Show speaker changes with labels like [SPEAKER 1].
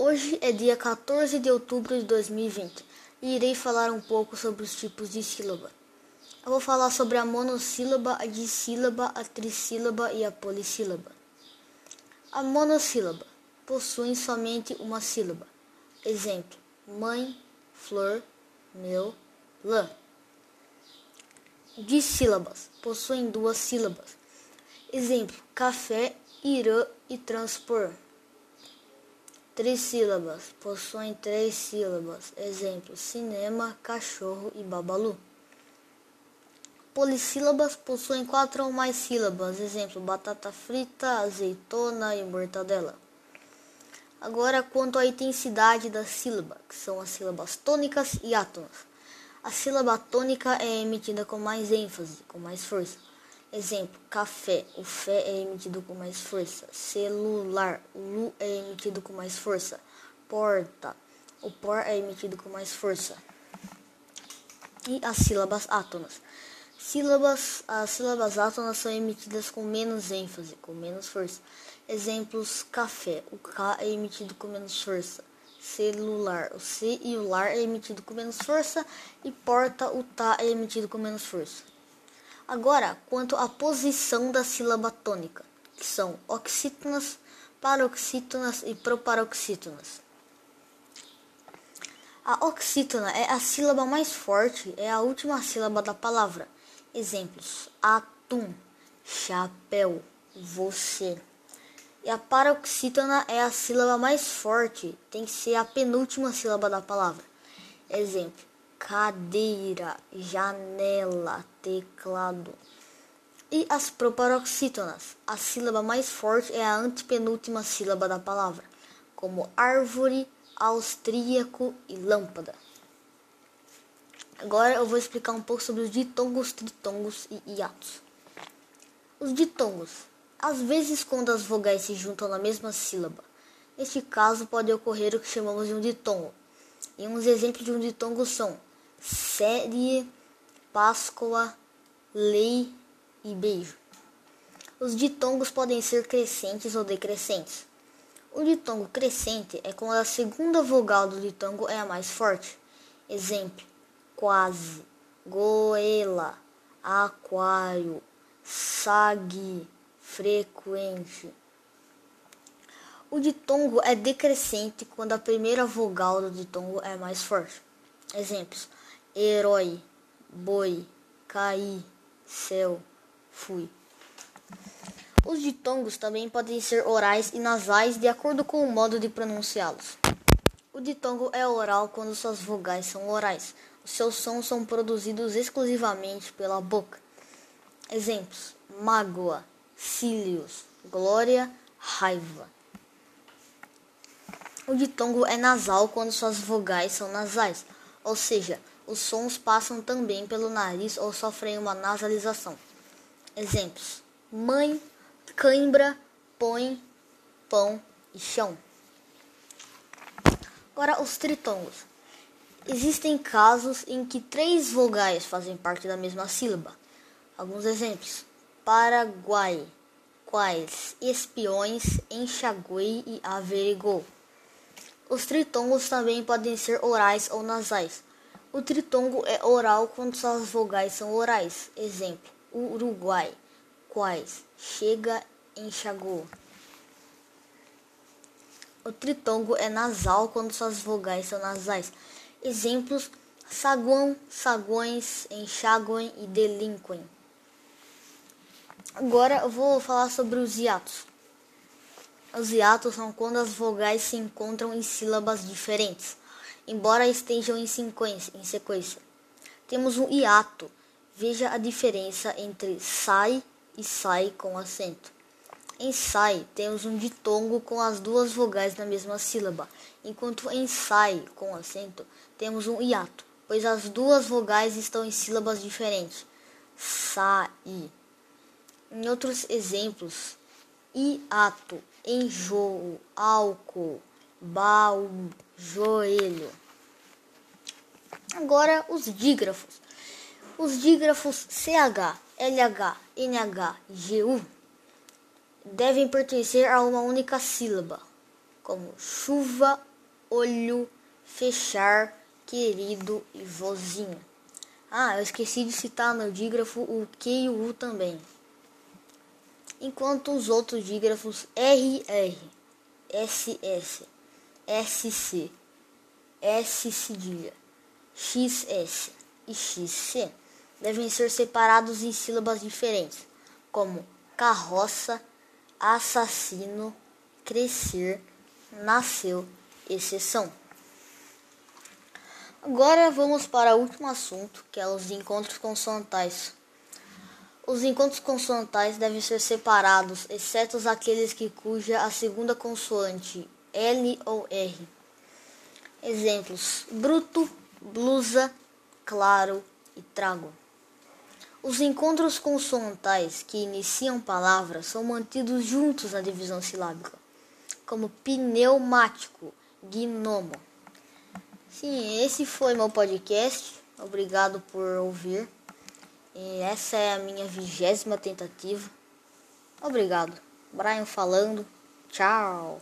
[SPEAKER 1] Hoje é dia 14 de outubro de 2020 e irei falar um pouco sobre os tipos de sílaba. Eu vou falar sobre a monossílaba, a dissílaba, a trissílaba e a polissílaba. A monossílaba possui somente uma sílaba. Exemplo: mãe, flor, meu, lã. Dissílabas possuem duas sílabas. Exemplo: café, irã e transpor. Trissílabas possuem três sílabas. Exemplo: cinema, cachorro e babalu. Polissílabas possuem quatro ou mais sílabas. Exemplo: batata frita, azeitona e mortadela. Agora, quanto à intensidade da sílaba, que são as sílabas tônicas e átonas. A sílaba tônica é emitida com mais ênfase, com mais força. Exemplo, café. O fé é emitido com mais força. Celular. O lu é emitido com mais força. Porta. O por é emitido com mais força. E as sílabas átonas. Sílabas, as sílabas átonas são emitidas com menos ênfase, com menos força. Exemplos, café. O K é emitido com menos força. Celular. O C e o lar é emitido com menos força. E porta, o tá é emitido com menos força. Agora, quanto à posição da sílaba tônica, que são oxítonas, paroxítonas e proparoxítonas. A oxítona é a sílaba mais forte, é a última sílaba da palavra. Exemplos: atum, chapéu, você. E a paroxítona é a sílaba mais forte, tem que ser a penúltima sílaba da palavra. Exemplo: cadeira, janela, teclado. E as proparoxítonas. A sílaba mais forte é a antepenúltima sílaba da palavra, como árvore, austríaco e lâmpada. Agora eu vou explicar um pouco sobre os ditongos, tritongos e hiatos. Os ditongos. Às vezes, quando as vogais se juntam na mesma sílaba. Neste caso, pode ocorrer o que chamamos de um ditongo. E uns exemplos de um ditongo são série, Páscoa, lei e beijo. Os ditongos podem ser crescentes ou decrescentes. O ditongo crescente é quando a segunda vogal do ditongo é a mais forte. Exemplo: quase, goela, aquário, sague, frequente. O ditongo é decrescente quando a primeira vogal do ditongo é mais forte. Exemplos: herói, boi, caí, céu, fui. Os ditongos também podem ser orais e nasais de acordo com o modo de pronunciá-los. O ditongo é oral quando suas vogais são orais. Os seus sons são produzidos exclusivamente pela boca. Exemplos: mágoa, cílios, glória, raiva. O ditongo é nasal quando suas vogais são nasais, ou seja, os sons passam também pelo nariz ou sofrem uma nasalização. Exemplos: mãe, cãibra, põe, pão e chão. Agora, os tritongos. Existem casos em que três vogais fazem parte da mesma sílaba. Alguns exemplos: Paraguai, quais, espiões, enxaguei e averigou. Os tritongos também podem ser orais ou nasais. O tritongo é oral quando suas vogais são orais. Exemplo: Uruguai, quais, chega, enxagou. O tritongo é nasal quando suas vogais são nasais. Exemplos: saguão, saguões, enxaguem e delinquem. Agora eu vou falar sobre os hiatos. Os hiatos são quando as vogais se encontram em sílabas diferentes embora estejam em sequência, em sequência. Temos um hiato. Veja a diferença entre sai e sai com acento. Em sai, temos um ditongo com as duas vogais na mesma sílaba, enquanto em sai com acento, temos um hiato, pois as duas vogais estão em sílabas diferentes. Sai. Em outros exemplos, hiato, enjoo, álcool, joelho. Agora os dígrafos. Os dígrafos CH, LH, NH, GU devem pertencer a uma única sílaba, como chuva, olho, fechar, querido e vozinho. Ah, eu esqueci de citar no dígrafo o Q e o U também. Enquanto os outros dígrafos RR, SS, SC, S cedilha, XS e XC devem ser separados em sílabas diferentes, como carroça, assassino, crescer, nasceu, exceção. Agora vamos para o último assunto, que é os encontros consonantais. Os encontros consonantais devem ser separados, exceto aqueles que cuja a segunda consoante L ou R. Exemplos: bruto, blusa, claro e trago. Os encontros consonantais que iniciam palavras são mantidos juntos na divisão silábica, como pneumático, gnomo. Sim, esse foi meu podcast. Obrigado por ouvir. E essa é a minha vigésima tentativa. Obrigado. Brian falando. Tchau.